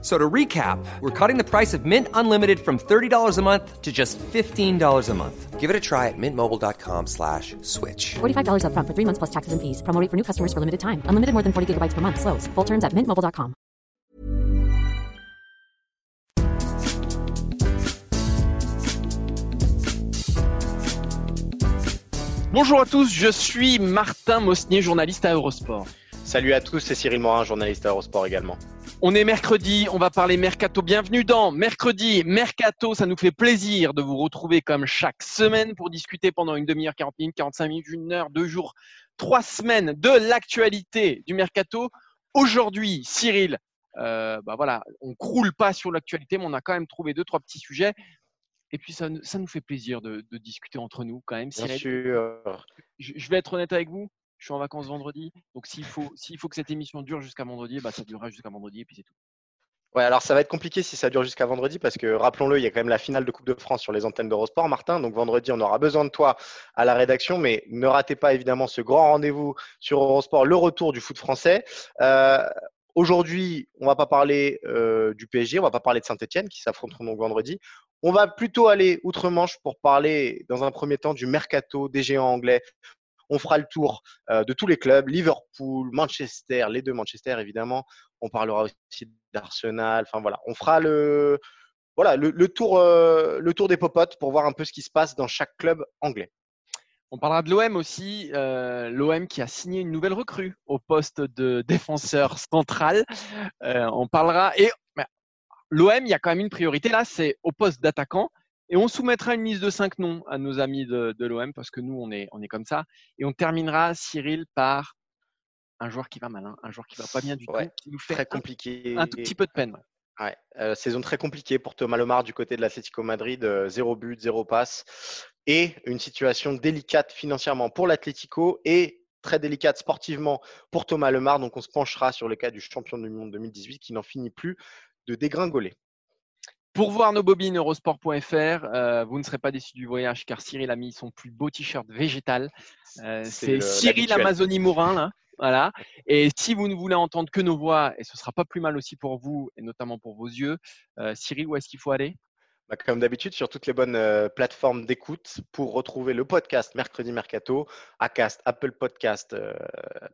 So to recap, we're cutting the price of Mint Unlimited from $30 a month to just $15 a month. Give it a try at mintmobile.com slash switch. $45 upfront for three months plus taxes and fees. Promo rate for new customers for limited time. Unlimited more than 40 gigabytes per month. Slows. Full terms at mintmobile.com. Bonjour à tous, je suis Martin Mosnier, journaliste à Eurosport. Salut à tous, c'est Cyril Morin, journaliste à Eurosport également. On est mercredi, on va parler mercato. Bienvenue dans Mercredi Mercato. Ça nous fait plaisir de vous retrouver comme chaque semaine pour discuter pendant une demi-heure, 40 minutes, 45 minutes, une heure, deux jours, trois semaines de l'actualité du mercato. Aujourd'hui, Cyril, euh, bah voilà, on croule pas sur l'actualité, mais on a quand même trouvé deux, trois petits sujets. Et puis ça, ça nous fait plaisir de, de discuter entre nous quand même. Bien Cyril. sûr. Je, je vais être honnête avec vous. Je suis en vacances vendredi, donc s'il faut, s'il faut que cette émission dure jusqu'à vendredi, bah ça durera jusqu'à vendredi et puis c'est tout. Ouais, alors ça va être compliqué si ça dure jusqu'à vendredi parce que rappelons-le, il y a quand même la finale de Coupe de France sur les antennes d'Eurosport, Martin. Donc vendredi, on aura besoin de toi à la rédaction, mais ne ratez pas évidemment ce grand rendez-vous sur Eurosport, le retour du foot français. Euh, Aujourd'hui, on va pas parler euh, du PSG, on va pas parler de Saint-Etienne qui s'affronteront donc vendredi. On va plutôt aller outre-Manche pour parler dans un premier temps du mercato des géants anglais. On fera le tour euh, de tous les clubs, Liverpool, Manchester, les deux Manchester évidemment. On parlera aussi d'Arsenal. Enfin voilà, on fera le voilà le, tour euh, le tour des popotes pour voir un peu ce qui se passe dans chaque club anglais. On parlera de l'OM aussi, euh, l'OM qui a signé une nouvelle recrue au poste de défenseur central. On parlera et l'OM, il y a quand même une priorité là, c'est au poste d'attaquant. Et on soumettra une liste de cinq noms à nos amis de, de l'OM parce que nous, on est, on est comme ça. Et on terminera, Cyril, par un joueur qui va mal, hein, un joueur qui va pas bien du Ouais, tout, qui nous fait Très un, compliqué. un tout petit peu de peine. Ouais, euh, saison très compliquée pour Thomas Lemar du côté de l'Atlético Madrid, euh, zéro but, zéro passe, et une situation délicate financièrement pour l'Atlético et très délicate sportivement pour Thomas Lemar. Donc on se penchera sur le cas du champion du monde 2018 qui n'en finit plus de dégringoler. Pour voir nos bobines, eurosport.fr, euh, vous ne serez pas déçus du voyage car Cyril a mis son plus beau t-shirt végétal. Euh, C'est le- Cyril. Amazonie Mourin, là. Voilà. Et si vous ne voulez entendre que nos voix, et ce sera pas plus mal aussi pour vous, et notamment pour vos yeux, euh, Cyril, où est-ce qu'il faut aller? Bah, comme d'habitude, sur toutes les bonnes euh, plateformes d'écoute pour retrouver le podcast Mercredi Mercato, Acast, Apple Podcast, euh,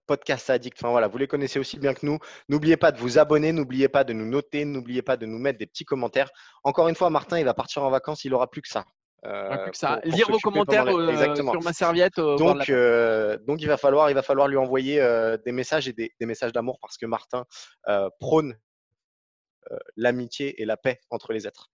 Podcast Addict. Enfin voilà, vous les connaissez aussi bien que nous. N'oubliez pas de vous abonner, n'oubliez pas de nous noter, n'oubliez pas de nous mettre des petits commentaires. Encore une fois, Martin, il va partir en vacances, il n'aura plus que ça. Euh, plus que ça. pour- pour Lire vos commentaires les- sur ma serviette. Donc, la- donc il va falloir, il va falloir lui envoyer des messages et des, des messages d'amour parce que Martin prône l'amitié et la paix entre les êtres.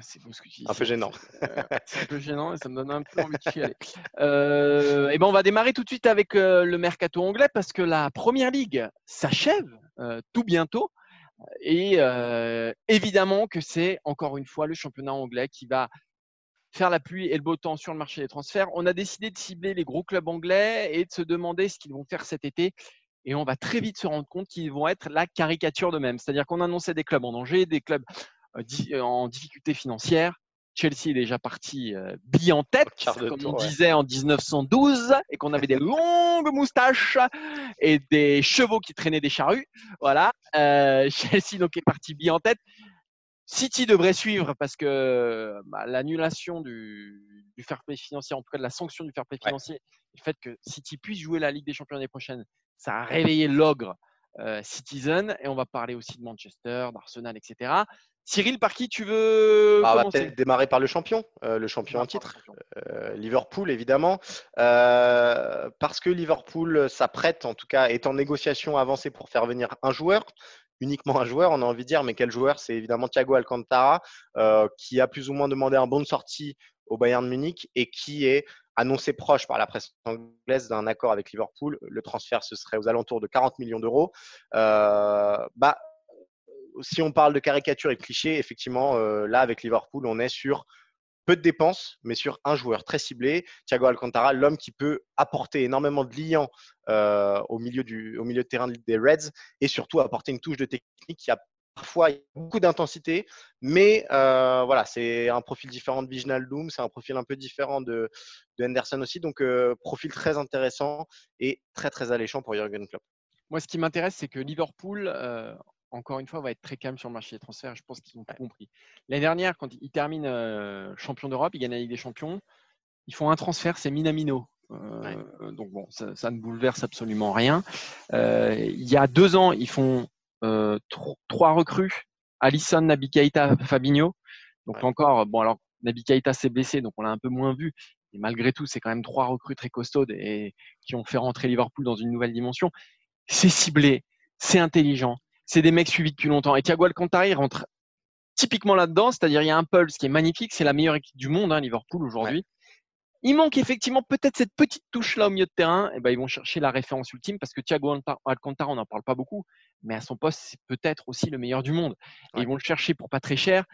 C'est beau ce que tu dis. Un peu gênant. c'est- euh, C'est un peu gênant et ça me donne un peu envie d'y aller. Euh, et ben on va démarrer tout de suite avec euh, le mercato anglais parce que la première ligue s'achève euh, tout bientôt. Et évidemment que c'est encore une fois le championnat anglais qui va faire la pluie et le beau temps sur le marché des transferts. On a décidé de cibler les gros clubs anglais et de se demander ce qu'ils vont faire cet été. Et on va très vite se rendre compte qu'ils vont être la caricature d'eux-mêmes. C'est-à-dire qu'on annonçait des clubs en danger, des clubs en difficulté financière. Chelsea est déjà parti euh, bille en tête, comme tour, on ouais. disait en 1912, et qu'on avait des longues moustaches et des chevaux qui traînaient des charrues. Voilà. Euh, Chelsea donc est parti bille en tête. City devrait suivre parce que bah, l'annulation du, du fair play financier, en tout cas de la sanction du fair play Ouais. financier, le fait que City puisse jouer la Ligue des Champions l'année prochaine, ça a réveillé l'ogre euh, Citizen. Et on va parler aussi de Manchester, d'Arsenal, etc. Cyril, par qui tu veux Ah, on va peut-être démarrer par le champion, euh, le champion en titre. Euh, Liverpool, évidemment. Euh, parce que Liverpool s'apprête, en tout cas, est en négociation avancée pour faire venir un joueur, uniquement un joueur, on a envie de dire, mais quel joueur? C'est évidemment Thiago Alcantara, qui a plus ou moins demandé un bon de sortie au Bayern Munich et qui est annoncé proche par la presse anglaise d'un accord avec Liverpool. Le transfert, ce serait aux alentours de 40 millions d'euros. Bah, si on parle de caricature et de cliché, effectivement, euh, là, avec Liverpool, on est sur peu de dépenses, mais sur un joueur très ciblé, Thiago Alcantara, l'homme qui peut apporter énormément de liant euh, au, milieu du, de terrain des Reds et surtout apporter une touche de technique qui a parfois beaucoup d'intensité, mais euh, voilà, c'est un profil différent de Viginal Doom, c'est un profil un peu différent de, de Henderson aussi, donc euh, profil très intéressant et très très alléchant pour Jurgen Klopp. Moi, ce qui m'intéresse, c'est que Liverpool, encore une fois, va être très calme sur le marché des transferts. Je pense qu'ils ont tout compris. L'année dernière, quand ils terminent champion d'Europe, ils gagnent la Ligue des Champions, ils font un transfert, c'est Minamino. Donc bon, ça, ça, ne bouleverse absolument rien. il y a deux ans, ils font euh, trois recrues Alisson, Nabi Keita, Fabinho. Donc encore, bon alors Nabi Keita s'est blessé, donc on l'a un peu moins vu. Et malgré tout, c'est quand même trois recrues très costaudes et qui ont fait rentrer Liverpool dans une nouvelle dimension. C'est ciblé, c'est intelligent, c'est des mecs suivis depuis longtemps. Et Thiago Alcantara, il rentre typiquement là-dedans, c'est-à-dire il y a un pulse qui est magnifique, c'est la meilleure équipe du monde, hein, Liverpool aujourd'hui. Il manque effectivement peut-être cette petite touche-là au milieu de terrain. Et eh ben, ils vont chercher la référence ultime parce que Thiago Alcantara, on n'en parle pas beaucoup, mais à son poste, c'est peut-être aussi le meilleur du monde. Et ils vont le chercher pour pas très cher.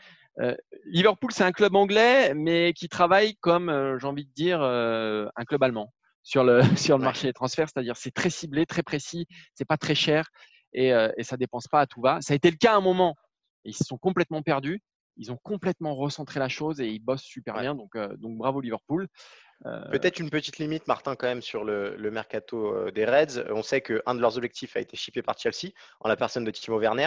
Euh, Liverpool, c'est un club anglais, mais qui travaille comme, euh, j'ai envie de dire, euh, un club allemand sur le, sur le marché des transferts. C'est-à-dire, c'est très ciblé, très précis, c'est pas très cher et, et ça dépense pas à tout va. Ça a été le cas à un moment. ils se sont complètement perdus ils ont complètement recentré la chose et ils bossent super bien. Donc, euh, donc bravo Liverpool. Euh, Peut-être une petite limite, Martin, quand même, sur le, mercato euh, des Reds. On sait qu'un de leurs objectifs a été chippé par Chelsea, en la personne de Timo Werner.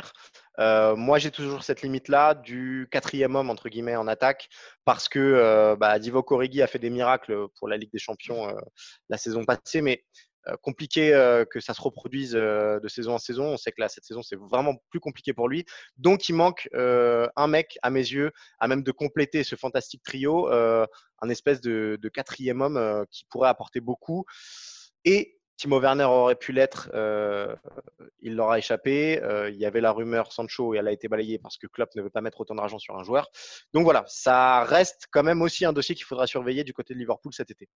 moi, j'ai toujours cette limite-là du quatrième homme, entre guillemets, en attaque, parce que bah, Divo Corrigi a fait des miracles pour la Ligue des Champions la saison passée, mais euh, compliqué euh, que ça se reproduise euh, de saison en saison. On sait que là, cette saison, c'est vraiment plus compliqué pour lui. Donc, il manque un mec, à mes yeux, à même de compléter ce fantastique trio, un espèce de, quatrième homme qui pourrait apporter beaucoup. Et Timo Werner aurait pu l'être, il l'aura échappé. il y avait la rumeur Sancho et elle a été balayée parce que Klopp ne veut pas mettre autant d'argent sur un joueur. Donc voilà, ça reste quand même aussi un dossier qu'il faudra surveiller du côté de Liverpool cet été.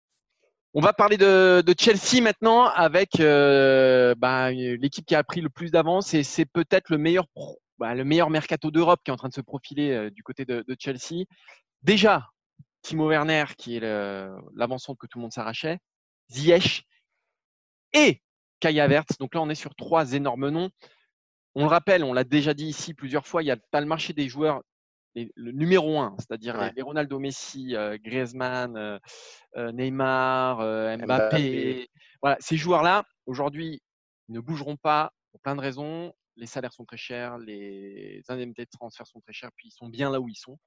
On va parler de, Chelsea maintenant avec euh, bah, l'équipe qui a pris le plus d'avance et c'est peut-être le meilleur, bah, mercato d'Europe qui est en train de se profiler euh, du côté de, Chelsea. Déjà, Timo Werner qui est l'avancement que tout le monde s'arrachait, Ziyech et Kai Havertz. Donc là, on est sur trois énormes noms. On le rappelle, on l'a déjà dit ici plusieurs fois, il y a pas le marché des joueurs le numéro un, c'est-à-dire les, Ronaldo Messi, euh, Griezmann, euh, euh, Neymar, Mbappé. Voilà, ces joueurs-là, aujourd'hui, ne bougeront pas pour plein de raisons. Les salaires sont très chers, les indemnités de transfert sont très chères, puis ils sont bien là où ils sont.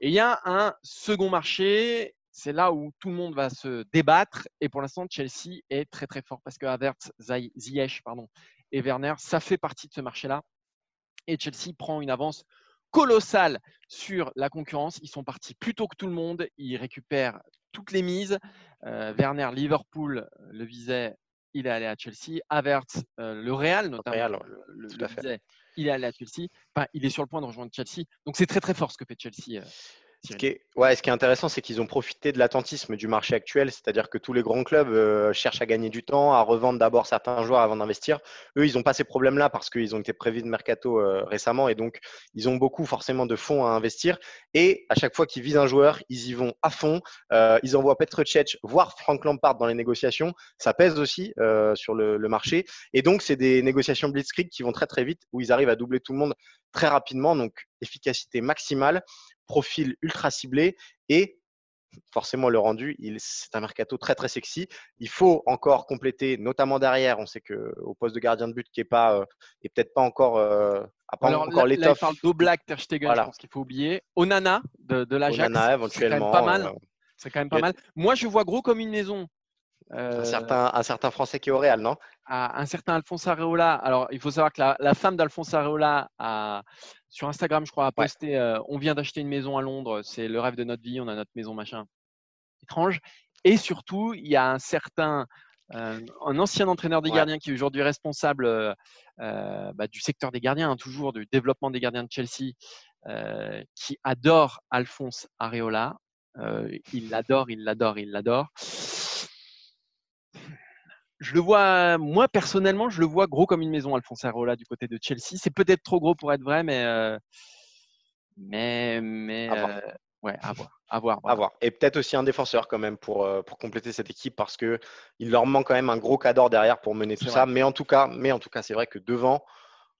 Et il y a un second marché, c'est là où tout le monde va se débattre. Et pour l'instant, Chelsea est très très fort parce que Havertz, Ziyech pardon, et Werner, ça fait partie de ce marché-là. Et Chelsea prend une avance colossal sur la concurrence. Ils sont partis plus tôt que tout le monde. Ils récupèrent toutes les mises. Euh, Werner, Liverpool le visait. Il est allé à Chelsea. Havertz, euh, le Real notamment, le, visait. Il est allé à Chelsea. Enfin, il est sur le point de rejoindre Chelsea. Donc c'est très très fort ce que fait Chelsea. Ce qui est, ouais, ce qui est intéressant, c'est qu'ils ont profité de l'attentisme du marché actuel, c'est-à-dire que tous les grands clubs euh, cherchent à gagner du temps, à revendre d'abord certains joueurs avant d'investir. Eux, ils n'ont pas ces problèmes-là parce qu'ils ont été prévus de mercato euh, récemment et donc ils ont beaucoup forcément de fonds à investir. Et à chaque fois qu'ils visent un joueur, ils y vont à fond. Euh, ils envoient Petr Cech, voire Frank Lampard dans les négociations. Ça pèse aussi sur le, le, marché. Et donc, c'est des négociations blitzkrieg qui vont très très vite, où ils arrivent à doubler tout le monde très rapidement. Donc, efficacité maximale profil ultra ciblé et forcément le rendu, c'est un mercato très très sexy. Il faut encore compléter, notamment derrière. On sait que au poste de gardien de but qui est pas, euh, est peut-être pas encore, euh, pas encore l'étoffe. parle d'Oblak, Ter Stegen, je pense qu'il faut oublier. Onana de, de l'Ajax. Onana éventuellement. C'est quand même pas mal. Euh, c'est quand même pas mal. Moi, je vois gros comme une maison. Un, certain, un certain Français qui est au Real, non? Un certain Alphonse Areola. Alors, il faut savoir que la, la femme d'Alphonse Areola a, sur Instagram, je crois, a posté euh, On vient d'acheter une maison à Londres, c'est le rêve de notre vie, on a notre maison, machin. Étrange. Et surtout, il y a un certain, euh, un ancien entraîneur des gardiens qui est aujourd'hui responsable euh, bah, du secteur des gardiens, hein, toujours du développement des gardiens de Chelsea, qui adore Alphonse Areola. il l'adore, il l'adore, il l'adore je le vois, moi personnellement, je le vois gros comme une maison, Alphonse Areola, du côté de Chelsea. C'est peut-être trop gros pour être vrai, mais. Euh, mais, mais Ouais, à voir. À voir, À voilà. voir. Et peut-être aussi un défenseur quand même pour, euh, pour compléter cette équipe parce que il leur manque quand même un gros cadre derrière pour mener tout ça. Mais en tout cas, mais en tout cas, c'est vrai que devant,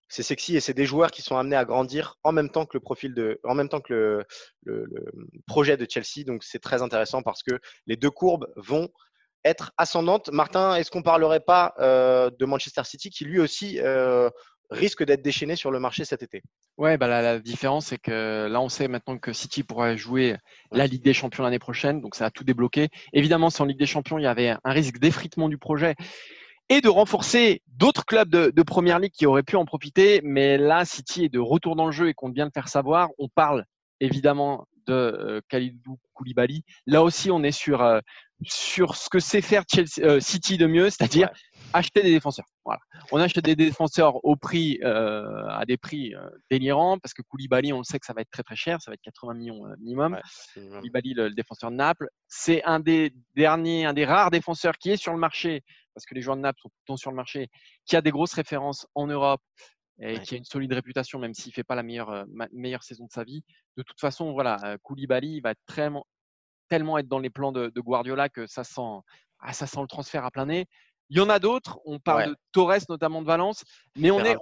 c'est sexy et c'est des joueurs qui sont amenés à grandir en même temps que le profil de, en même temps que le, le- le projet de Chelsea. Donc c'est très intéressant parce que les deux courbes vont être ascendantes. Martin, est-ce qu'on parlerait pas euh, de Manchester City qui lui aussi euh, risque d'être déchaîné sur le marché cet été? Ouais, bah la, la différence, c'est que là, on sait maintenant que City pourrait jouer la Ligue des Champions l'année prochaine, donc ça a tout débloqué. Évidemment, sans Ligue des Champions, il y avait un risque d'effritement du projet et de renforcer d'autres clubs de, de Première Ligue qui auraient pu en profiter. Mais là, City est de retour dans le jeu et compte bien le faire savoir. On parle évidemment de euh, Kalidou Koulibaly. Là aussi, on est sur, euh, sur ce que sait faire Chelsea, euh, City de mieux, c'est-à-dire acheter des défenseurs. Voilà. On achète des défenseurs au prix, euh, à des prix euh, délirants, parce que Koulibaly, on le sait que ça va être très très cher, ça va être 80 millions minimum. Ouais, minimum. Koulibaly, le, le défenseur de Naples, c'est un des derniers, un des rares défenseurs qui est sur le marché, parce que les joueurs de Naples sont tout le temps sur le marché, qui a des grosses références en Europe et Ouais. qui a une solide réputation, même s'il fait pas la meilleure, saison de sa vie. De toute façon, voilà, Koulibaly il va tellement, tellement être dans les plans de, de Guardiola que ça sent, ah, ça sent le transfert à plein nez. Il y en a d'autres. On parle Ouais. de Torres, notamment de Valence, mais on, est,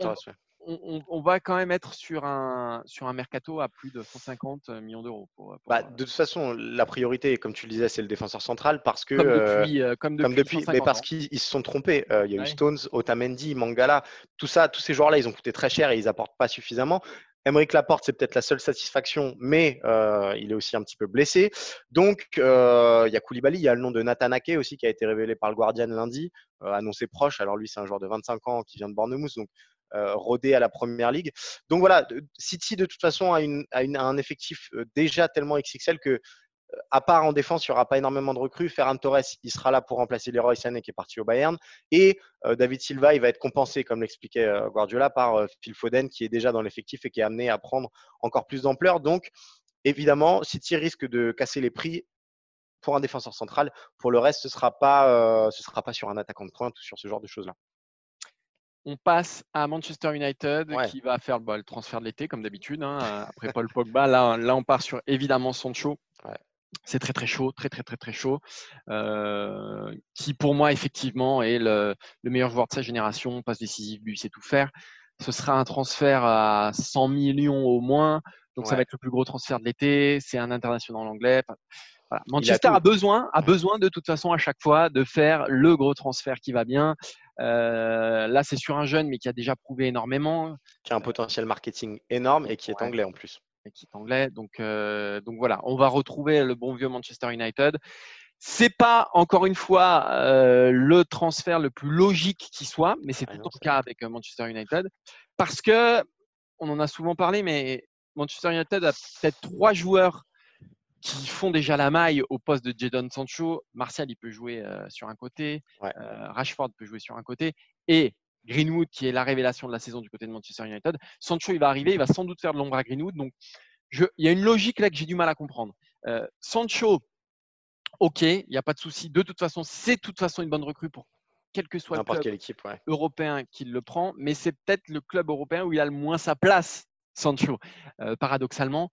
on, va quand même être sur un, sur un mercato à plus de 150 millions d'euros. Bah, euh, de toute façon, la priorité, comme tu le disais, c'est le défenseur central parce que comme, euh, depuis, euh, comme depuis, comme depuis, mais 150 parce qu'ils ils se sont trompés. Euh, il y a Ouais. eu Stones, Otamendi, Mangala, tout ça, tous ces joueurs-là, ils ont coûté très cher et ils apportent pas suffisamment. Emeric Laporte, c'est peut-être la seule satisfaction, mais euh, il est aussi un petit peu blessé. Donc, euh, il y a Koulibaly, il y a le nom de Nathan Ake aussi qui a été révélé par le Guardian lundi, euh, annoncé proche. Alors lui, c'est un joueur de 25 ans qui vient de Bournemouth, donc rodé à la Première Ligue. Donc voilà, City de toute façon a, a un effectif déjà tellement XXL que à part en défense, il n'y aura pas énormément de recrues. Ferran Torres, il sera là pour remplacer Leroy Sané qui est parti au Bayern. Et euh, David Silva, il va être compensé, comme l'expliquait euh, Guardiola, par euh, Phil Foden qui est déjà dans l'effectif et qui est amené à prendre encore plus d'ampleur. Donc, évidemment, City risque de casser les prix pour un défenseur central. Pour le reste, ce ne sera, pas, ce sera pas sur un attaquant de pointe ou sur ce genre de choses-là. On passe à Manchester United Ouais. qui va faire bah, le transfert de l'été comme d'habitude. hein, après Paul Pogba, là, là on part sur évidemment Sancho. Ouais. C'est très très chaud, très très très très chaud. Euh, qui pour moi effectivement est le, le meilleur joueur de sa génération, passe décisif, lui sait tout faire. Ce sera un transfert à 100 millions au moins, donc ça va être le plus gros transfert de l'été. C'est un international anglais. Voilà. A Manchester a, besoin, a besoin de toute façon à chaque fois de faire le gros transfert qui va bien. Euh, là, c'est sur un jeune, mais qui a déjà prouvé énormément, Qui a un potentiel marketing énorme et qui est Ouais. anglais en plus. Est anglais. Donc, euh, donc voilà, on va retrouver le bon vieux Manchester United. C'est pas encore une fois euh, le transfert le plus logique qui soit, mais c'est Ah tout non, le cas avec euh, Manchester United, parce que on en a souvent parlé, mais Manchester United a peut-être trois joueurs qui font déjà la maille au poste de Jadon Sancho. Martial, il peut jouer euh, sur un côté, Ouais. Rashford peut jouer sur un côté, et Greenwood, qui est la révélation de la saison du côté de Manchester United. Sancho, il va arriver, il va sans doute faire de l'ombre à Greenwood. Donc, je- il y a une logique là que j'ai du mal à comprendre. Euh, Sancho, ok, il n'y a pas de souci. De toute façon, c'est de toute façon une bonne recrue pour quel que soit le club quelle équipe, ouais. européen qui le prend, mais c'est peut-être le club européen où il a le moins sa place, Sancho, euh, paradoxalement.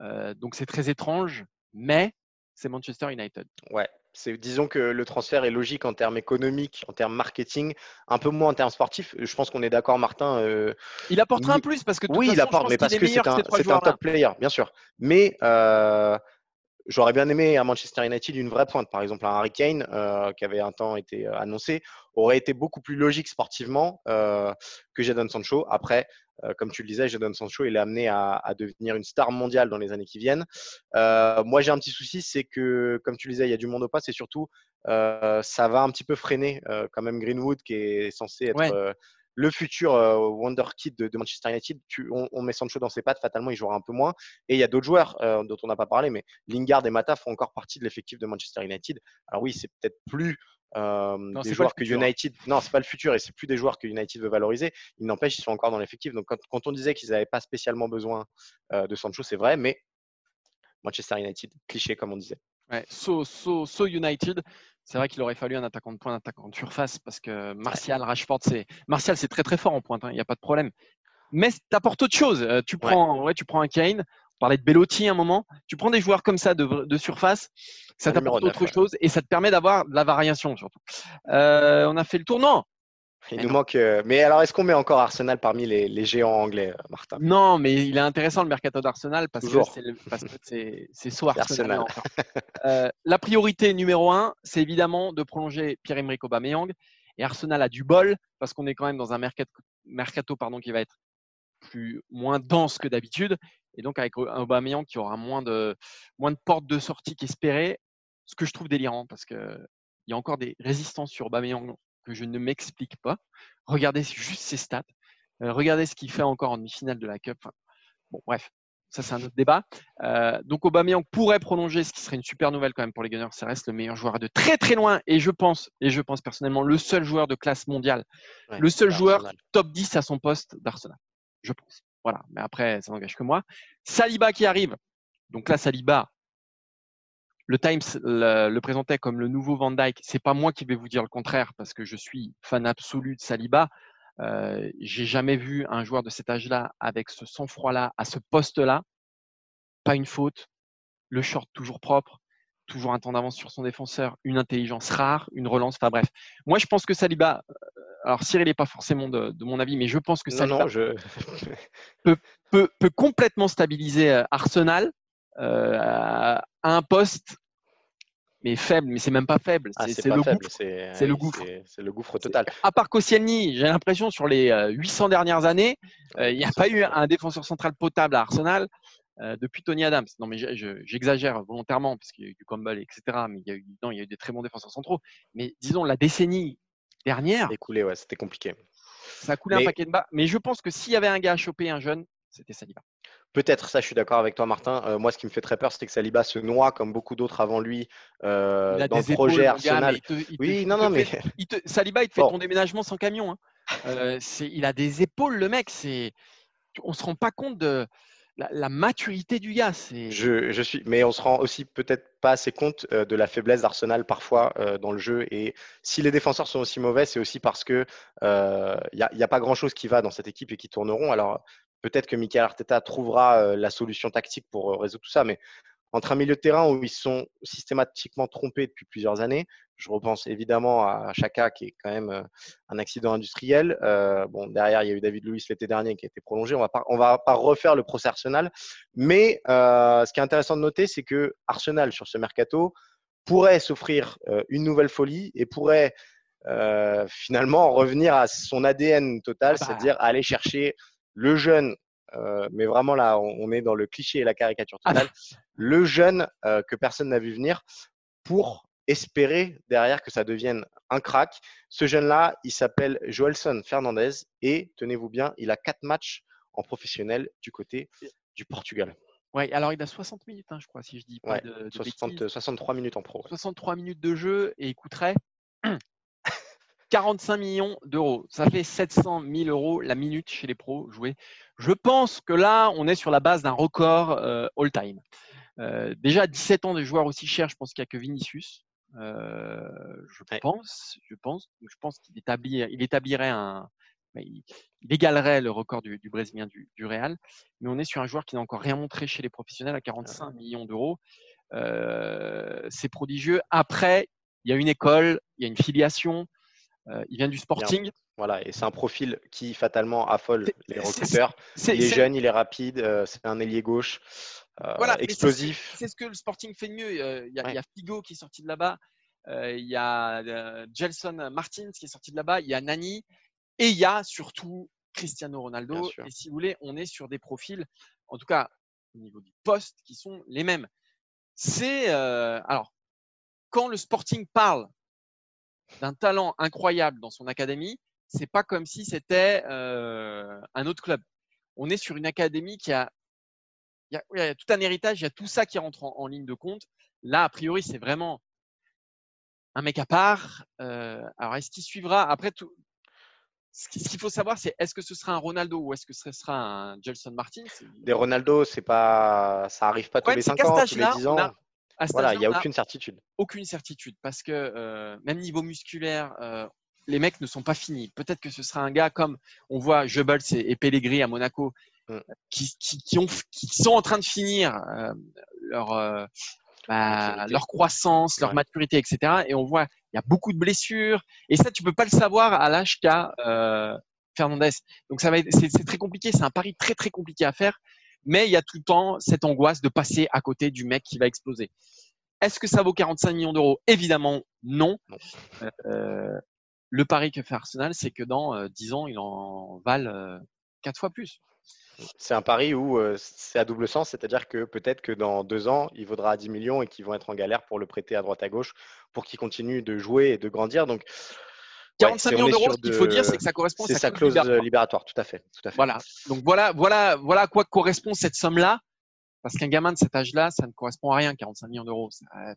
Euh, donc c'est très étrange, mais c'est Manchester United. Ouais, c'est disons que le transfert est logique en termes économiques, en termes marketing, un peu moins en termes sportifs. Je pense qu'on est d'accord, Martin. euh, Il apportera un plus parce que de oui, il façon, je apporte, mais parce que c'est un, c'est top player, bien sûr. Mais euh, j'aurais bien aimé à Manchester United une vraie pointe. Par exemple, un Harry Kane, euh, qui avait un temps été annoncé, aurait été beaucoup plus logique sportivement que Jadon Sancho. Après, comme tu le disais, Jadon Sancho, il est amené à, à devenir une star mondiale dans les années qui viennent. Euh, moi, j'ai un petit souci, c'est que, comme tu le disais, il y a du monde au poste et surtout, euh, ça va un petit peu freiner euh, quand même Greenwood, qui est censé être Ouais. euh, le futur euh, Wonder Kid de, de Manchester United. Tu- on, on met Sancho dans ses pattes, fatalement, il jouera un peu moins. Et il y a d'autres joueurs euh, dont on n'a pas parlé, mais Lingard et Mata font encore partie de l'effectif de Manchester United. Alors oui, c'est peut-être plus euh, Non, c'est pas des le joueurs que futur. United. Non, c'est pas le futur et c'est plus des joueurs que United veut valoriser. Il n'empêche, ils sont encore dans l'effectif. Donc quand, quand on disait qu'ils n'avaient pas spécialement besoin euh, de Sancho, c'est vrai, mais Manchester United, cliché comme on disait. Ouais, so, so, so United, c'est vrai qu'il aurait fallu un attaquant de pointe, un attaquant de surface, parce que Martial, Rashford, c'est Martial, c'est très très fort en pointe, hein, il n'y a pas de problème. Mais tu apportes autre chose. Euh, tu Ouais. prends, ouais. tu prends un Kane. Parlais de Bellotti à un moment. Tu prends des joueurs comme ça de, de surface, ça t'apporte autre ouais. chose et ça te permet d'avoir de la variation surtout. Euh, on a fait le tournant. Il Mais nous non. manque. euh, Mais alors, est-ce qu'on met encore Arsenal parmi les, les géants anglais, euh, Martin? Non, mais il est intéressant le mercato d'Arsenal parce que c'est le- parce que c'est c'est soit Arsenal. Arsenal. Euh, la priorité numéro un, c'est évidemment de prolonger Pierre-Emerick Aubameyang. Et Arsenal a du bol parce qu'on est quand même dans un mercato, mercato pardon, qui va être plus moins dense que d'habitude. Et donc avec Aubameyang qui aura moins de moins de portes de sortie qu'espéré, ce que je trouve délirant parce que il y a encore des résistances sur Aubameyang que je ne m'explique pas. Regardez juste ses stats. Euh, regardez ce qu'il fait encore en demi-finale de la Cup. Enfin, bon, bref, ça c'est un autre débat. Euh, donc Aubameyang pourrait prolonger, ce qui serait une super nouvelle quand même pour les Gunners. Ça reste le meilleur joueur de très très loin et je pense, et je pense personnellement, le seul joueur de classe mondiale, Ouais, le seul joueur Arsenal. top 10 à son poste d'Arsenal. Je pense. Voilà, mais après, ça n'engage que moi. Saliba qui arrive. Donc là, Saliba, le Times le, présentait comme le nouveau Van Dyke. C'est pas moi qui vais vous dire le contraire parce que je suis fan absolu de Saliba. Euh, J'ai jamais vu un joueur de cet âge-là avec ce sang-froid-là à ce poste-là. Pas une faute, le short toujours propre, toujours un temps d'avance sur son défenseur, une intelligence rare, une relance. Enfin bref, moi je pense que Saliba. Euh, Alors Cyril n'est pas forcément de, de mon avis, mais je pense que Non, Saliba non, je. peut, peut complètement stabiliser euh, Arsenal euh, à un poste, mais faible, mais c'est même pas faible, Ah, c'est c'est c'est pas le faible, gouffre. c'est le gouffre. c'est- C'est le gouffre total. À part Koscielny, j'ai l'impression sur les euh, 800 dernières années, euh, il n'y a pas eu un défenseur central potable à Arsenal euh, depuis Tony Adams. Non, mais je- je- j'exagère volontairement parce qu'il y a eu du Campbell, etc. Mais il y a eu, non, il y a eu des très bons défenseurs centraux. Mais disons la décennie dernière, Écoulé, ouais, c'était compliqué. ça a coulé un paquet de bas. Mais je pense que s'il y avait un gars à choper, un jeune, c'était Saliba. Peut-être, ça, je suis d'accord avec toi, Martin. Euh, moi, ce qui me fait très peur, c'est que Saliba se noie, comme beaucoup d'autres avant lui, euh, Il a dans le des projet épaules, mon gars, Arsenal. mais il te- il te- Oui, non, non, mais fait- il te- Saliba, il te fait Bon. ton déménagement sans camion. hein. Euh, il a des épaules, le mec. C'est, on se rend pas compte de la, la maturité du gars. Je suis, mais on se rend aussi peut-être pas assez compte euh, de la faiblesse d'Arsenal parfois euh, dans le jeu. Et si les défenseurs sont aussi mauvais, c'est aussi parce que il n'y a, a pas grand-chose qui va dans cette équipe et qui tourneront. Alors peut-être que Michael Arteta trouvera euh, la solution tactique pour euh, résoudre tout ça, mais entre un milieu de terrain où ils sont systématiquement trompés depuis plusieurs années, je repense évidemment à Chaka qui est quand même euh, un accident industriel. Euh, bon, derrière, il y a eu David Luiz l'été dernier qui a été prolongé. On va pas, on va pas refaire le procès Arsenal. Mais euh, ce qui est intéressant de noter, c'est que Arsenal, sur ce mercato, pourrait s'offrir euh, une nouvelle folie et pourrait finalement revenir à son ADN total, Ah bah. c'est-à-dire aller chercher le jeune, euh, mais vraiment là, on, on est dans le cliché et la caricature Ah totale, le jeune euh, que personne n'a vu venir pour espérer derrière que ça devienne un crack. Ce jeune-là, il s'appelle Joelson Fernandez et tenez-vous bien, il a quatre matchs en professionnel du côté du Portugal. ouais, alors il a 60 minutes, hein, je crois, si je dis pas Ouais, de, de 60 bêtises. 63 minutes en pro. ouais. 63 minutes de jeu et il coûterait 45 millions d'euros. Ça fait 700 000 euros la minute chez les pros joués. Je pense que là, on est sur la base d'un record euh, all-time. Euh, déjà, à 17 ans, des joueurs aussi chers, je pense qu'il n'y a que Vinicius. Euh, je Ouais. pense, je pense, je pense qu'il il établirait un, il, il égalerait le record du, du Brésilien du, du Real. Mais on est sur un joueur qui n'a encore rien montré chez les professionnels à 45 millions d'euros. Euh, c'est prodigieux. Après, il y a une école, il y a une filiation. Euh, il vient du Sporting. Voilà, et c'est un profil qui fatalement affole les recruteurs. Il est jeune, il est rapide, euh, c'est un ailier gauche, euh, Voilà, explosif. C'est ce que le Sporting fait de mieux. Il y, a- Ouais. il y a Figo qui est sorti de là-bas. euh, Il y a euh, Gelson Martins qui est sorti de là-bas. Il y a Nani. Et il y a surtout Cristiano Ronaldo. Et si vous voulez, on est sur des profils, en tout cas au niveau du poste, qui sont les mêmes. C'est euh, alors quand le Sporting parle d'un talent incroyable dans son académie, c'est pas comme si c'était euh, un autre club. On est sur une académie qui a il y, a, oui, il y a tout un héritage, il y a tout ça qui rentre en, en ligne de compte. Là, a priori, c'est vraiment un mec à part. Euh, alors, est-ce qu'il suivra? Après, tout, ce qui- ce qu'il faut savoir, c'est est-ce que ce sera un Ronaldo ou est-ce que ce sera un Gelson Martin? Des Ronaldo, c'est pas, ça arrive pas tous Ouais, les c'est 5 qu'à ans, tous les âge-là, 10 on ans. a- à Voilà, il n'y a aucune certitude. aucune certitude parce que euh, même niveau musculaire, euh, les mecs ne sont pas finis. Peut-être que ce sera un gars comme on voit Goebbels et, et Pellegrini à Monaco Mm. qui, qui, qui ont, qui sont en train de finir euh, leur, bah, leur croissance, leur Ouais. maturité, etc. Et on voit, il y a beaucoup de blessures. Et ça, tu peux pas le savoir à l'âge qu'a Fernandez. Donc ça va c'est très compliqué. C'est un pari très très compliqué à faire. Mais il y a tout le temps cette angoisse de passer à côté du mec qui va exploser. Est-ce que ça vaut 45 millions d'euros? Évidemment, non. Euh, le pari que fait Arsenal, c'est que dans euh, 10 ans, il en valent 4 fois plus. C'est un pari où euh, c'est à double sens, c'est-à-dire que peut-être que dans deux ans, il vaudra 10 millions et qu'ils vont être en galère pour le prêter à droite à gauche pour qu'il continue de jouer et de grandir. Donc, 45 c'est- on millions d'euros, ce qu'il de- faut dire, c'est que ça correspond à sa sa clause clause libératoire. libératoire, tout à fait. Tout à fait. Voilà. Donc voilà, voilà, voilà à quoi correspond cette somme-là. Parce qu'un gamin de cet âge-là, ça ne correspond à rien, 45 millions d'euros. Euh,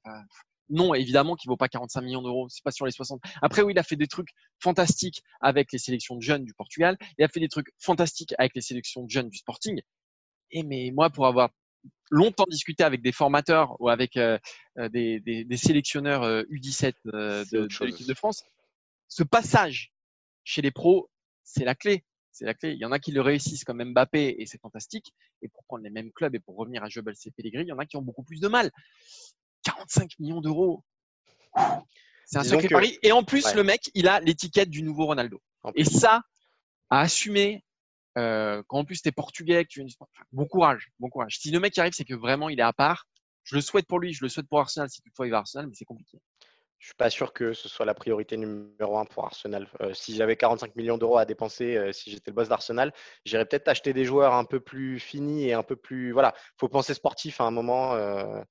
Non, évidemment qu'il vaut pas 45 millions d'euros. C'est pas sur les 60. Après, oui, il a fait des trucs fantastiques avec les sélections de jeunes du Portugal. Il a fait des trucs fantastiques avec les sélections de jeunes du Sporting. Et mais moi, pour avoir longtemps discuté avec des formateurs ou avec euh, euh, des, des- des sélectionneurs euh, U17 euh, C'est de, l'équipe de France, ce passage chez les pros, c'est la clé. C'est la clé. Il y en a qui le réussissent comme Mbappé et c'est fantastique. Et pour prendre les mêmes clubs et pour revenir à Jebel et Pellegrini, il y en a qui ont beaucoup plus de mal. 45 millions d'euros. C'est un Disons sacré que- pari. Et en plus, Ouais. le mec, il a l'étiquette du nouveau Ronaldo. Et ça, à assumer, euh, quand en plus tu es portugais, que tu viens du sport, enfin, bon courage, bon courage. Si le mec qui arrive, c'est que vraiment il est à part. Je le souhaite pour lui, je le souhaite pour Arsenal si toutefois il va à Arsenal, mais c'est compliqué. Je suis pas sûr que ce soit la priorité numéro un pour Arsenal. Euh, si j'avais 45 millions d'euros à dépenser, euh, si j'étais le boss d'Arsenal, j'irais peut-être acheter des joueurs un peu plus finis et un peu plus. Voilà, faut penser sportif à un moment. euh,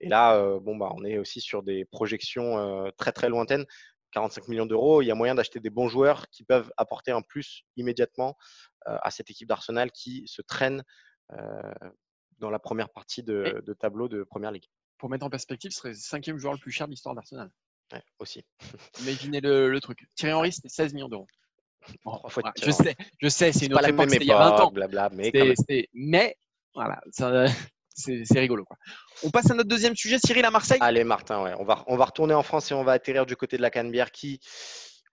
et là, bon bah, on est aussi sur des projections très très lointaines. 45 millions d'euros, il y a moyen d'acheter des bons joueurs qui peuvent apporter un plus immédiatement à cette équipe d'Arsenal qui se traîne dans la première partie de, de tableau de Première Ligue. Pour mettre en perspective, ce serait le cinquième joueur le plus cher de l'histoire d'Arsenal. Ouais, aussi. Imaginez le, le truc. Thierry Henry, c'était 16 millions d'euros. Bon, voilà, je sais, je sais, c'est une autre époque, il y a 20 ans. blabla, mais mais voilà, c'est c'est rigolo. Quoi. On passe à notre deuxième sujet, Cyril à Marseille. Allez, Martin, ouais. on, va, on va retourner en France et on va atterrir du côté de la Canebière qui,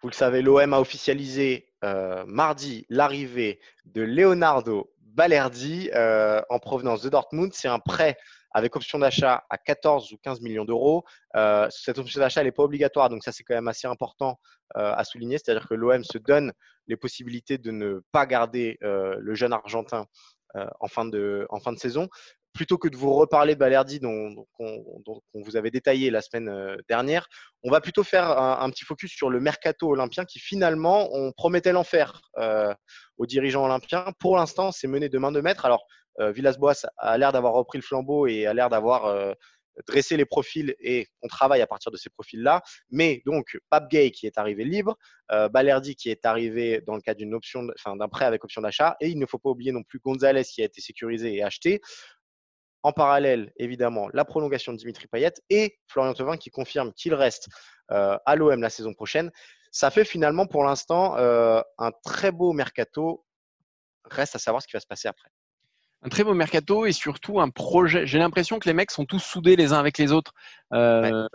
vous le savez, l'OM a officialisé euh, mardi l'arrivée de Leonardo Balerdi euh, en provenance de Dortmund. C'est un prêt avec option d'achat à 14 ou 15 millions d'euros. Euh, cette option d'achat, n'est pas obligatoire, donc ça, c'est quand même assez important euh, à souligner. C'est-à-dire que l'OM se donne les possibilités de ne pas garder euh, le jeune Argentin en fin de saison plutôt que de vous reparler Balerdi dont, dont, on- vous avait détaillé la semaine euh, dernière, on va plutôt faire un, petit focus sur le mercato olympien qui finalement, on promettait l'enfer euh, aux dirigeants olympiens. Pour l'instant, c'est mené de main de maître. Alors, euh, Villas-Boas a l'air d'avoir repris le flambeau et a l'air d'avoir dressé les profils et on travaille à partir de ces profils-là. Mais donc, Pape Gay qui est arrivé libre, Balerdi qui est arrivé dans le cadre d'une option, d'un prêt avec option d'achat, et il ne faut pas oublier non plus Gonzalez qui a été sécurisé et acheté. En parallèle, évidemment, la prolongation de Dimitri Payet et Florian Thauvin qui confirme qu'il reste euh, à l'OM la saison prochaine. Ça fait finalement pour l'instant euh, un très beau mercato. Reste à savoir ce qui va se passer après. Un très beau mercato et surtout un projet. J'ai l'impression que les mecs sont tous soudés les uns avec les autres. Euh,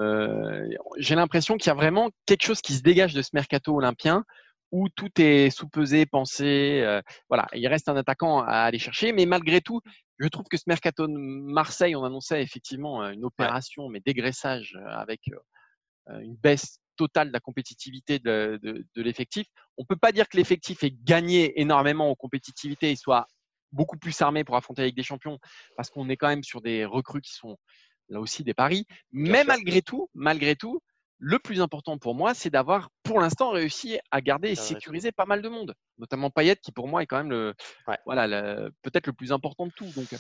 J'ai l'impression qu'il y a vraiment quelque chose qui se dégage de ce mercato olympien où tout est sous-pesé, pensé. euh, voilà, il reste un attaquant à aller chercher, mais malgré tout, je trouve que ce mercato de Marseille, on annonçait effectivement euh, une opération, mais dégraissage euh, avec euh, une baisse totale de la compétitivité de, de, de l'effectif. On peut pas dire que l'effectif ait gagné énormément en compétitivité et soit beaucoup plus armé pour affronter avec des champions, parce qu'on est quand même sur des recrues qui sont là aussi des paris. Mais malgré tout, malgré tout, le plus important pour moi, c'est d'avoir pour l'instant réussi à garder et sécuriser pas mal de monde, notamment Payet, qui pour moi est quand même le, Ouais. voilà, le- peut-être le plus important de tout. Donc,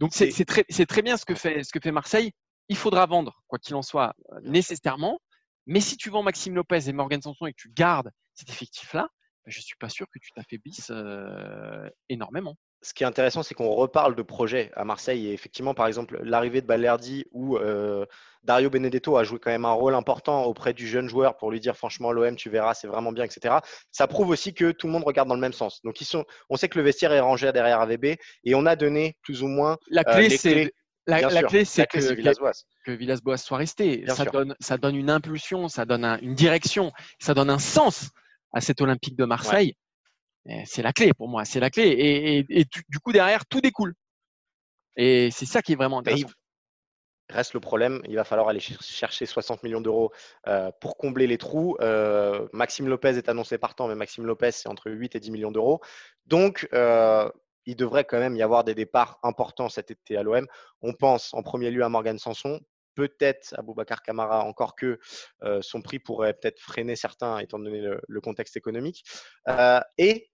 donc c'est très, c'est très bien ce que fait, ce que fait Marseille. Il faudra vendre, quoi qu'il en soit, euh, nécessairement. Mais si tu vends Maxime Lopez et Morgan Sanson et que tu gardes cet effectif-là, ben, je suis pas sûr que tu t'affaiblisses euh, énormément. Ce qui est intéressant, c'est qu'on reparle de projets à Marseille. Et effectivement, par exemple, l'arrivée de Balerdi où euh, Dario Benedetto a joué quand même un rôle important auprès du jeune joueur pour lui dire franchement, l'OM, tu verras, c'est vraiment bien, etc. Ça prouve aussi que tout le monde regarde dans le même sens. Donc, ils sont, on sait que le vestiaire est rangé derrière AVB et on a donné plus ou moins La euh, clé, les clés. la, clé, c'est que, Villas-Boas. que Villas-Boas soit resté. Bien Ça sûr. donne, ça donne une impulsion, ça donne un- une direction, ça donne un sens à cet Olympique de Marseille. C'est la clé pour moi, c'est la clé. Et, du coup, derrière, tout découle. Et c'est ça qui est vraiment intéressant. Reste le problème, il va falloir aller chercher 60 millions d'euros euh, pour combler les trous. Euh, Maxime Lopez est annoncé partant, mais Maxime Lopez, c'est entre 8 et 10 millions d'euros. Donc, euh, il devrait quand même y avoir des départs importants cet été à l'OM. On pense en premier lieu à Morgan Sanson, peut-être à Boubacar Camara, encore que son prix pourrait peut-être freiner certains étant donné le, contexte économique. et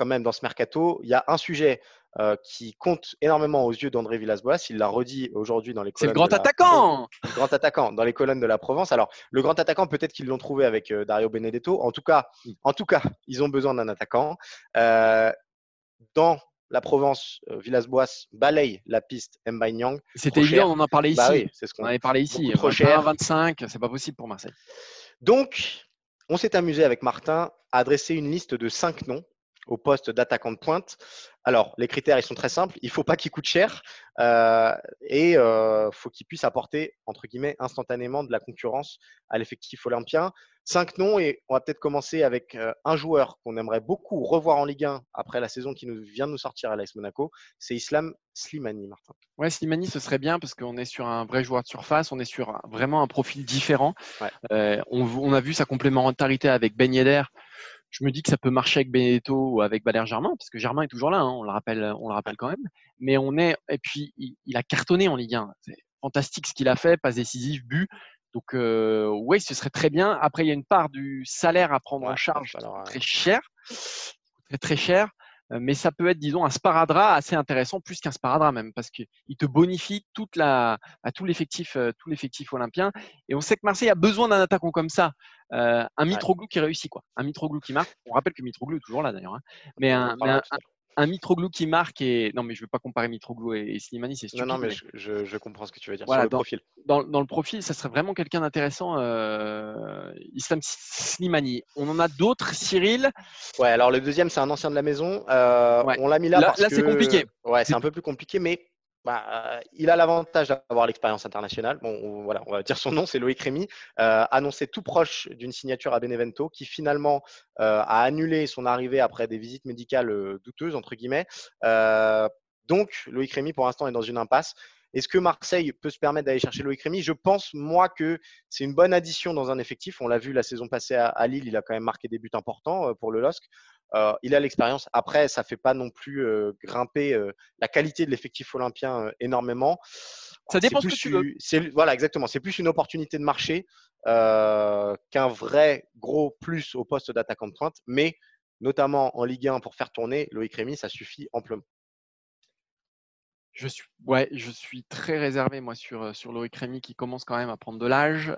quand même dans ce mercato, il y a un sujet euh, qui compte énormément aux yeux d'André Villas-Boas. Il l'a redit aujourd'hui dans les colonnes. C'est le grand attaquant Le grand attaquant dans les colonnes de la Provence. Alors, le grand attaquant, peut-être qu'ils l'ont trouvé avec euh, Dario Benedetto. En tout, cas, en tout cas, ils ont besoin d'un attaquant. Euh, dans la Provence, Villas-Boas balaye la piste Nyang. C'était évident, on en parlé bah ici. c'est ce qu'on on avait parlé ici. Trop cher. 25, c'est pas possible pour Marseille. Donc, on s'est amusé avec Martin à dresser une liste de cinq noms au poste d'attaquant de pointe. Alors, les critères, ils sont très simples. Il ne faut pas qu'il coûte cher euh, et il euh, faut qu'il puisse apporter, entre guillemets, instantanément de la concurrence à l'effectif olympien. Cinq noms et on va peut-être commencer avec euh, un joueur qu'on aimerait beaucoup revoir en Ligue 1 après la saison qui nous, vient de nous sortir à l'AS Monaco. C'est Islam Slimani, Martin. Ouais, Slimani, ce serait bien parce qu'on est sur un vrai joueur de surface, on est sur vraiment un profil différent. on, on, a vu sa complémentarité avec Ben Yedder je me dis que ça peut marcher avec Benedetto ou avec Valère Germain, parce que Germain est toujours là, hein, on le rappelle, on le rappelle quand même. Mais on est, et puis il, a cartonné en Ligue 1. C'est fantastique ce qu'il a fait, passe décisif, but. Donc euh, oui, ce serait très bien. Après, il y a une part du salaire à prendre en charge très cher, très très cher. Euh, mais ça peut être, disons, un sparadrap assez intéressant, plus qu'un sparadrap même, parce qu'il te bonifie toute la, à tout l'effectif, euh, tout l'effectif olympien. Et on sait que Marseille a besoin d'un attaquant comme ça, euh, un Mitroglou qui réussit, quoi. Un Mitroglou qui marque. On rappelle que Mitroglou est toujours là d'ailleurs, hein. mais, un, un Mitroglou qui marque et non mais je ne veux pas comparer Mitroglou et, Slimani, c'est stupide. Non, non mais, je, comprends ce que tu veux dire sur le dans, profil. Dans, le profil, ça serait vraiment quelqu'un d'intéressant. Euh, Islam Slimani. On en a d'autres, Cyril? Ouais, alors le deuxième c'est un ancien de la maison. Euh, on l'a mis là, là Là c'est compliqué. Ouais, c'est un peu plus compliqué, mais bah, euh, il a l'avantage d'avoir l'expérience internationale. Bon, on, voilà, on va dire son nom, c'est Loïc Rémy, euh, annoncé tout proche d'une signature à Benevento, qui finalement euh, a annulé son arrivée après des visites médicales douteuses entre guillemets. donc, Loïc Rémy, pour l'instant, est dans une impasse. Est-ce que Marseille peut se permettre d'aller chercher Loïc Rémy? Je pense, moi, que c'est une bonne addition dans un effectif. On l'a vu la saison passée à, Lille, il a quand même marqué des buts importants pour le LOSC. Euh, il a l'expérience. Après, ça ne fait pas non plus euh, grimper euh, la qualité de l'effectif olympien énormément. Ça dépend ce que tu veux. Voilà, exactement. C'est plus une opportunité de marché qu'un vrai gros plus au poste d'attaquant de pointe. Mais notamment en Ligue 1 pour faire tourner Loïc Rémy, ça suffit amplement. Je suis, ouais, je suis très réservé moi sur, sur Loïc Rémy qui commence quand même à prendre de l'âge.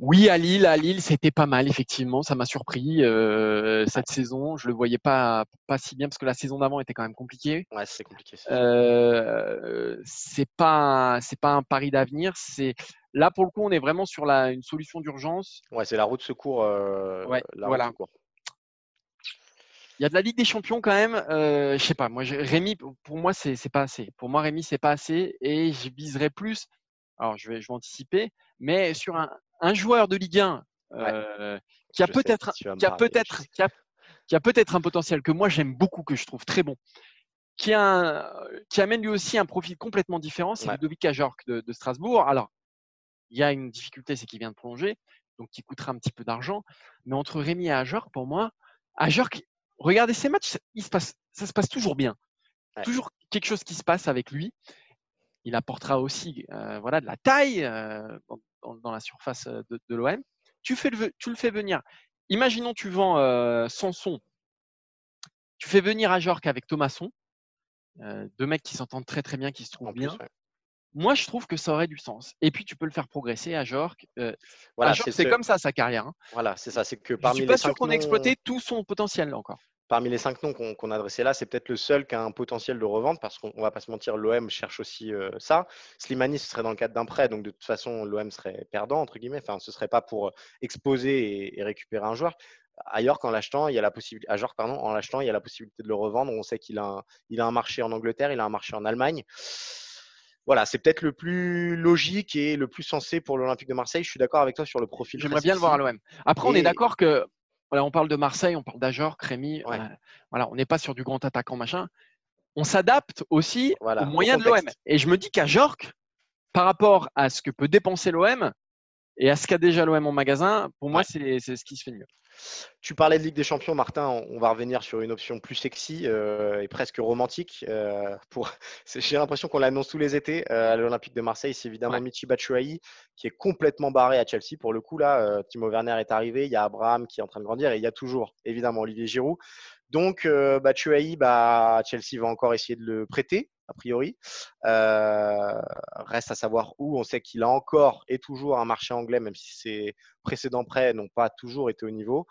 Oui, à Lille, à Lille, c'était pas mal effectivement. Ça m'a surpris euh, cette saison. Je le voyais pas pas si bien parce que la saison d'avant était quand même compliquée. Ouais, c'est compliqué. Euh, c'est pas c'est pas un pari d'avenir. C'est là pour le coup, on est vraiment sur la une solution d'urgence. Ouais, c'est la route secours. Euh, ouais, voilà. Il y a de la Ligue des Champions quand même. Euh, je sais pas. Moi, Rémi, pour moi, c'est c'est pas assez. Pour moi, Rémi, c'est pas assez et je viserais plus. Alors, je vais je vais anticiper, mais sur un un joueur de Ligue 1 euh, qui a peut-être qui a peut-être qui a, peut-être un potentiel que moi j'aime beaucoup, que je trouve très bon, qui, a qui amène lui aussi un profil complètement différent, c'est Ludovic Ajorc de, de, Strasbourg. Alors, il y a une difficulté, c'est qu'il vient de prolonger, donc qui coûtera un petit peu d'argent. Mais entre Rémi et Ajorc, pour moi, Ajorc, regardez ces matchs, il se passe, ça se passe toujours bien. Toujours quelque chose qui se passe avec lui. Il apportera aussi euh, voilà, de la taille euh, dans, la surface euh, de, l'OM. Tu, fais le, tu le fais venir. Imaginons tu vends euh, Sanson, tu fais venir Ajorc avec Thomasson, euh, deux mecs qui s'entendent très très bien, qui se trouvent bien. Moi, je trouve que ça aurait du sens. Et puis, tu peux le faire progresser à Jork. voilà, c'est comme ça sa carrière. Hein. Voilà, c'est ça. C'est que parmi je suis pas sûr qu'on ait exploité tout son potentiel encore parmi les cinq noms qu'on a adressés là, c'est peut-être le seul qui a un potentiel de revente parce qu'on va pas se mentir, l'OM cherche aussi euh, ça. Slimani, ce serait dans le cadre d'un prêt, donc de toute façon, l'OM serait perdant, entre guillemets. Enfin, ce serait pas pour exposer et, récupérer un joueur. Ailleurs, qu'en l'achetant, il y a la possibilité, à pardon, en l'achetant, il y a la possibilité de le revendre. On sait qu'il a, un, il a un marché en Angleterre, il a un marché en Allemagne. Voilà, c'est peut-être le plus logique et le plus sensé pour l'Olympique de Marseille. Je suis d'accord avec toi sur le profil. J'aimerais bien le voir à l'OM. Après, on est d'accord que voilà, on parle de Marseille, on parle d'Ajor, Crémy. Ouais. euh, voilà, on n'est pas sur du grand attaquant machin. On s'adapte aussi Voilà, aux au moyens de l'OM. Et je me dis qu'à Jork, par rapport à ce que peut dépenser l'OM et à ce qu'a déjà l'OM en magasin, pour moi, Ouais. c'est c'est ce qui se fait de mieux. Tu parlais de Ligue des Champions, Martin. On va revenir sur une option plus sexy euh, et presque romantique. euh, pour... J'ai l'impression qu'on l'annonce tous les étés euh, à l'Olympique de Marseille. C'est évidemment Ouais. Michi Batshuayi qui est complètement barré à Chelsea. Pour le coup, là, Timo Werner est arrivé. Il y a Abraham qui est en train de grandir et il y a toujours, évidemment, Olivier Giroud. Donc, Batshuayi, bah, Chelsea va encore essayer de le prêter, a priori. Euh, reste à savoir où. On sait qu'il a encore et toujours un marché anglais, même si ses précédents prêts n'ont pas toujours été au niveau.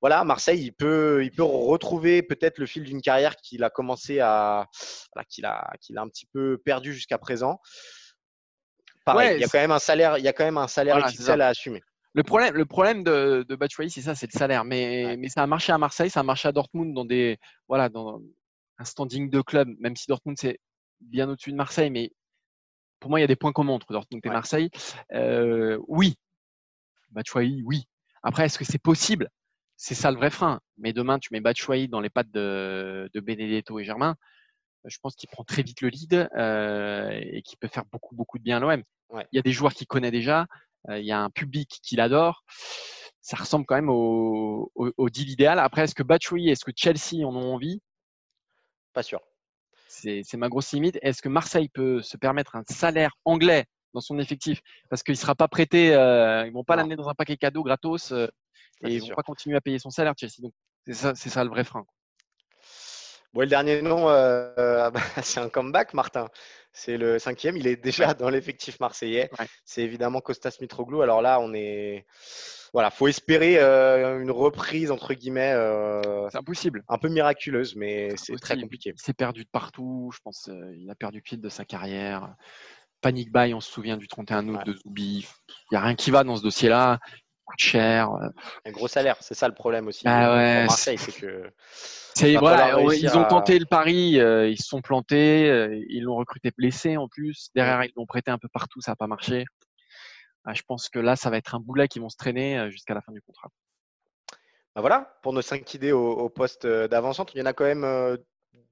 Voilà, Marseille, il peut, il peut retrouver peut-être le fil d'une carrière qu'il a commencé à, voilà, qu'il a, qu'il a un petit peu perdu jusqu'à présent. Pareil, Ouais, il y a c'est- quand même un salaire, il y a quand même un salaire Voilà, c'est à assumer. Le problème, le problème de, de Batshuayi, c'est ça, c'est le salaire. Mais, Ouais. mais ça a marché à Marseille, ça a marché à Dortmund dans des, voilà, dans un standing de club, même si Dortmund c'est bien au-dessus de Marseille, mais pour moi, il y a des points communs entre Dortmund et Ouais. Marseille. Euh, oui, Batshuayi, oui. Après, est-ce que c'est possible? C'est ça le vrai frein. Mais demain, tu mets Batshuayi dans les pattes de, de Benedetto et Germain. Je pense qu'il prend très vite le lead euh, et qu'il peut faire beaucoup, beaucoup de bien à l'OM. Ouais. Il y a des joueurs qu'il connaît déjà. euh, il y a un public qui l'adore. Ça ressemble quand même au, au, au deal idéal. Après, est-ce que Batshuayi, est-ce que Chelsea en ont envie? Pas sûr. c'est ma grosse limite. Est-ce que Marseille peut se permettre un salaire anglais dans son effectif? Parce qu'il ne sera pas prêté, euh, ils ne vont pas l'amener dans un paquet cadeau gratos euh, et ils ne vont sûr. pas continuer à payer son salaire, Chelsea. Donc, c'est ça, le vrai frein. Bon, et le dernier nom, euh, c'est un comeback, Martin. C'est le cinquième. Il est déjà dans l'effectif marseillais. Ouais. C'est évidemment Costas Mitroglou. Alors là, on est. Voilà, faut espérer euh, une reprise, entre guillemets, euh, C'est impossible. un peu miraculeuse, mais c'est très compliqué. Il s'est perdu de partout. Je pense euh, il a perdu fil de sa carrière. Panic buy, on se souvient du 31 août Ouais. de Zoubi. Il n'y a rien qui va dans ce dossier-là. Coûte cher. euh, Un gros salaire, c'est ça le problème aussi Ah euh, ouais, Marseille, c'est que. Voilà, ils ont tenté le pari, euh, ils se sont plantés, euh, ils l'ont recruté blessé en plus. Derrière, ils l'ont prêté un peu partout, ça n'a pas marché. Ah, je pense que là, ça va être un boulet qui vont se traîner jusqu'à la fin du contrat. Bah voilà, pour nos cinq idées au, au poste d'avant-centre, il y en a quand même euh,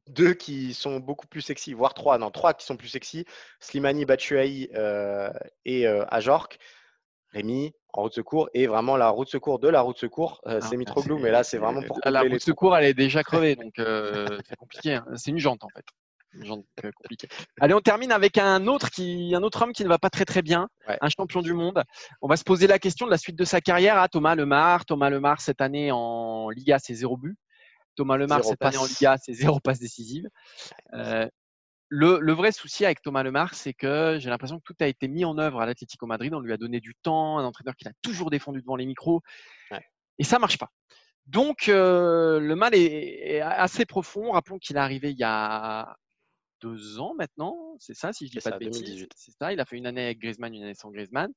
deux qui sont beaucoup plus sexy, voire trois, non, trois qui sont plus sexy. Slimani, Batshuayi et Ajork. Rémi en route secours et vraiment la route secours de la route secours, euh, Ah, c'est Mitroglou, mais là c'est vraiment pour la, trous. secours, elle est déjà crevée, donc euh, c'est compliqué. hein. C'est une jante en fait, une jante euh, compliquée. Allez, on termine avec un autre qui, un autre homme qui ne va pas très très bien, Ouais. un champion du monde. On va se poser la question de la suite de sa carrière à Thomas Lemar. Thomas Lemar cette année en Liga, c'est zéro but. Thomas Lemar cette année en. Liga, c'est zéro passe décisive. Le, le vrai souci avec Thomas Lemar, c'est que j'ai l'impression que tout a été mis en œuvre à l'Atlético Madrid. On lui a donné du temps, un entraîneur qu'il a toujours défendu devant les micros, Ouais. et ça marche pas. Donc euh, le mal est, est assez profond. Rappelons qu'il est arrivé il y a deux ans maintenant, c'est ça, si je dis pas ça, de bêtises. 2018. C'est ça. Il a fait une année avec Griezmann, une année sans Griezmann.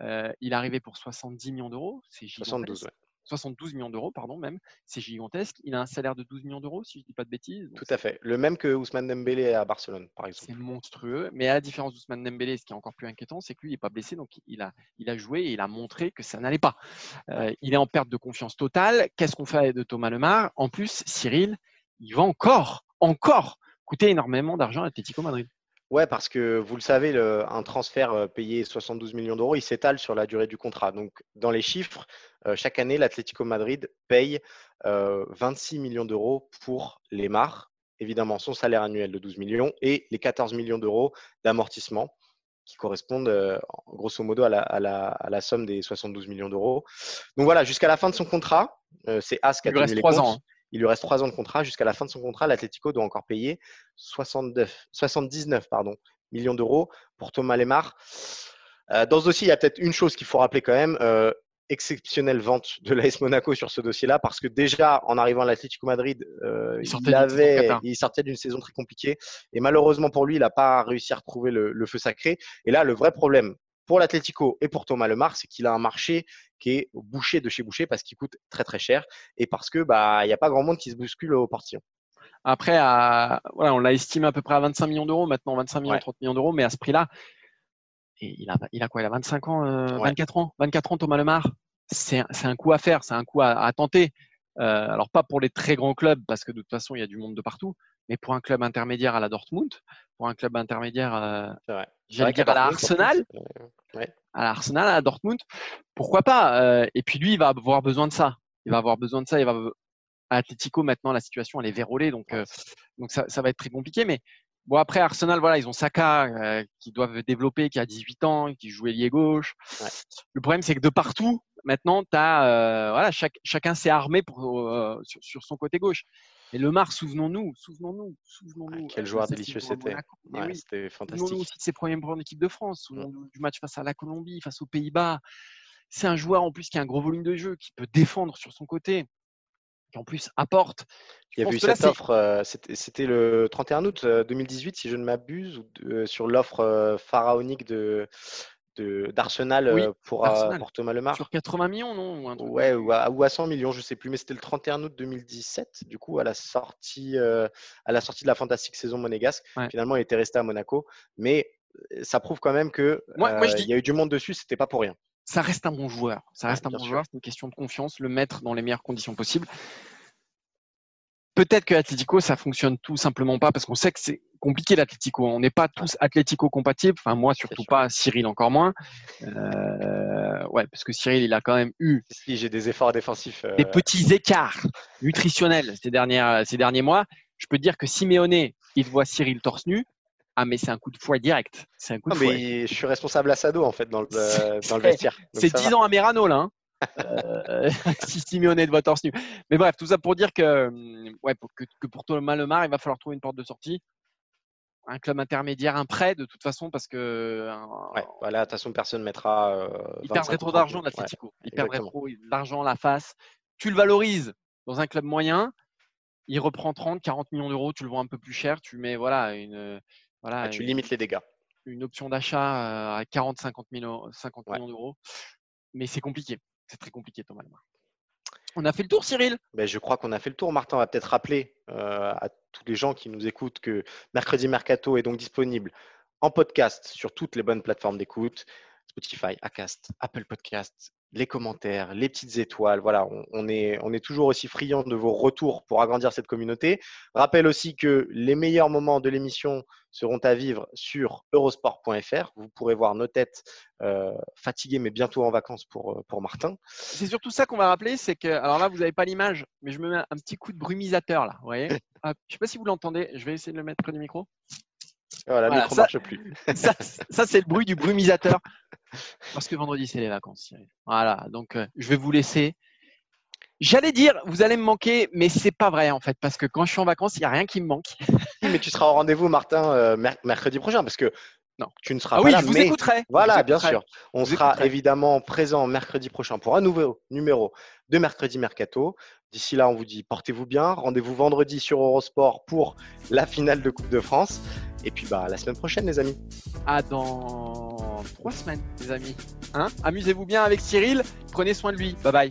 Euh, il est arrivé pour 70 millions d'euros. C'est gigantesque. 72, ouais. 72 millions d'euros, pardon, même. C'est gigantesque. Il a un salaire de 12 millions d'euros, si je dis pas de bêtises. Tout à fait. Le même que Ousmane Dembélé à Barcelone, par exemple. c'est monstrueux. Mais à la différence d'Ousmane Dembélé, ce qui est encore plus inquiétant, c'est que lui, il n'est pas blessé. Donc, il a, il a joué et il a montré que ça n'allait pas. Euh, il est en perte de confiance totale. Qu'est-ce qu'on fait de Thomas Lemar? En plus, Cyril, il va encore, encore coûter énormément d'argent à Atlético Madrid. Ouais, parce que vous le savez, le- un transfert euh, payé 72 millions d'euros, il s'étale sur la durée du contrat. Donc, dans les chiffres, euh, chaque année, l'Atlético Madrid paye euh, 26 millions d'euros pour Lemar, évidemment son salaire annuel de 12 millions et les 14 millions d'euros d'amortissement qui correspondent euh, grosso modo à la, à la- à la somme des 72 millions d'euros. Donc voilà, jusqu'à la fin de son contrat, euh, c'est As qui a Il lui tenu reste les comptes. ans. hein. Il lui reste trois ans de contrat. Jusqu'à la fin de son contrat, l'Atlético doit encore payer 69, 79 pardon, millions d'euros pour Thomas Lemar. Euh, dans ce dossier, il y a peut-être une chose qu'il faut rappeler quand même. euh, exceptionnelle vente de l'AS Monaco sur ce dossier-là parce que déjà en arrivant à l'Atlético Madrid, euh, Il sortait il, d'une saison avait, cata. il sortait d'une saison très compliquée et malheureusement pour lui, il n'a pas réussi à retrouver le, le feu sacré. Et là, le vrai problème pour l'Atlético et pour Thomas Lemar, c'est qu'il a un marché qui est bouché de chez bouché parce qu'il coûte très très cher et parce que bah il n'y a pas grand monde qui se bouscule au portillon. Après, à- voilà, on l'a estimé à peu près à 25 millions d'euros, maintenant 25 millions, Ouais. 30 millions d'euros, mais à ce prix-là, il a, il a quoi Il a 25 ans, euh, Ouais. 24 ans 24 ans, Thomas Lemar c'est un coup à faire, c'est un coup à, tenter. Euh, alors pas pour les très grands clubs parce que de toute façon il y a du monde de partout, mais pour un club intermédiaire à la Dortmund, pour un club intermédiaire, euh, j'allais dire à la Arsenal, à l'Arsenal, à Dortmund, pourquoi pas euh, Et puis lui, il va avoir besoin de ça. Il va avoir besoin de ça. Il va à Atletico maintenant la situation elle est vérolée, donc euh, donc ça, ça va être très compliqué. Mais Bon, après, Arsenal, voilà, ils ont Saka euh, qui doivent développer, qui a 18 ans, qui joue ailier gauche. Le problème, c'est que de partout, maintenant, as, euh, voilà, chaque, chacun s'est armé pour, euh, sur, son côté gauche. Et Le Mar, souvenons-nous, souvenons-nous, souvenons-nous. quel joueur délicieux c'était. c'était fantastique. Souvenons-nous aussi de ses premiers en équipe de France, souvenons-nous du match face à la Colombie, face aux Pays-Bas. C'est un joueur en plus qui a un gros volume de jeu, qui peut défendre sur son côté qui en plus apporte. Il y a eu cette offre, euh, c'était le 31 août 2018, euh, si je ne m'abuse, euh, sur l'offre pharaonique de d'Arsenal pour, pour, Thomas Lemar. Sur 80 millions, non ou Ouais, ou à, 100 millions, je ne sais plus, mais c'était le 31 août 2017, du coup, à la sortie, à la sortie de la fantastique saison monégasque. Finalement, il était resté à Monaco, mais ça prouve quand même que il y a eu du monde dessus, c'était pas pour rien ça reste un bon joueur. Ça reste un bon joueur. C'est une question de confiance, le mettre dans les meilleures conditions possibles. Peut-être que l'Atlético, ça fonctionne tout simplement pas parce qu'on sait que c'est compliqué l'Atlético. On n'est pas tous Atlético compatibles. Enfin, moi surtout pas, Cyril encore moins. Euh, ouais, parce que Cyril, il a quand même eu. Si j'ai des efforts défensifs. Des euh, petits écarts nutritionnels ces, dernières, ces derniers mois. Je peux dire que Simeone, il voit Cyril torse nu. Ah, mais c'est un coup de fouet direct. C'est un coup de non, mais je suis responsable à Sado, en fait, dans le, dans le vestiaire. C'est 10 ans à Merano, là. Hein. Euh, si Simeone de torse nu. Mais bref, tout ça pour dire que, hum, ouais, pour, que, que pour Thomas Lemar, il va falloir trouver une porte de sortie. Un club intermédiaire, un prêt, de toute façon, parce que. ouais, voilà, de toute façon, personne ne mettra. Euh, il perdrait trop d'argent, l'Atletico. il perdrait trop d'argent, la face. Tu le valorises dans un club moyen, il reprend 30, 40 millions d'euros, tu le vends un peu plus cher, tu mets voilà, une, voilà, ah, tu limites les dégâts. Une option d'achat à 40-50 millions, d'euros. Mais c'est compliqué. C'est très compliqué, Thomas On a fait le tour, Cyril? Ben, Je crois qu'on a fait le tour. Martin, va peut-être rappeler à tous les gens qui nous écoutent que Mercredi Mercato est donc disponible en podcast sur toutes les bonnes plateformes d'écoute. Spotify, Acast, Apple Podcast, les commentaires, les petites étoiles. Voilà, on, est, on est toujours aussi friand de vos retours pour agrandir cette communauté. Rappelle aussi que les meilleurs moments de l'émission seront à vivre sur eurosport.fr. Vous pourrez voir nos têtes euh, fatiguées, mais bientôt en vacances pour, euh, pour Martin. C'est surtout ça qu'on va rappeler, c'est que, alors là, vous n'avez pas l'image, mais je me mets un petit coup de brumisateur là. Vous voyez Je ne sais pas si vous l'entendez, je vais essayer de le mettre près du micro. Voilà, le micro ne marche plus. ça, ça c'est le bruit du brumisateur. Parce que vendredi, c'est les vacances, Voilà, donc euh, je vais vous laisser. J'allais dire, vous allez me manquer, mais c'est pas vrai en fait, parce que quand je suis en vacances, il n'y a rien qui me manque. mais tu seras au rendez-vous, Martin, euh, mercredi prochain, parce que non, tu ne seras ah pas là. Je vous écouterai. Voilà, bien sûr. On sera évidemment présent mercredi prochain pour un nouveau numéro de Mercredi Mercato. D'ici là, on vous dit portez-vous bien. Rendez-vous vendredi sur Eurosport pour la finale de Coupe de France. Et puis bah, la semaine prochaine, les amis. À dans trois semaines, les amis. Hein? Amusez-vous bien avec Cyril. Prenez soin de lui. Bye bye.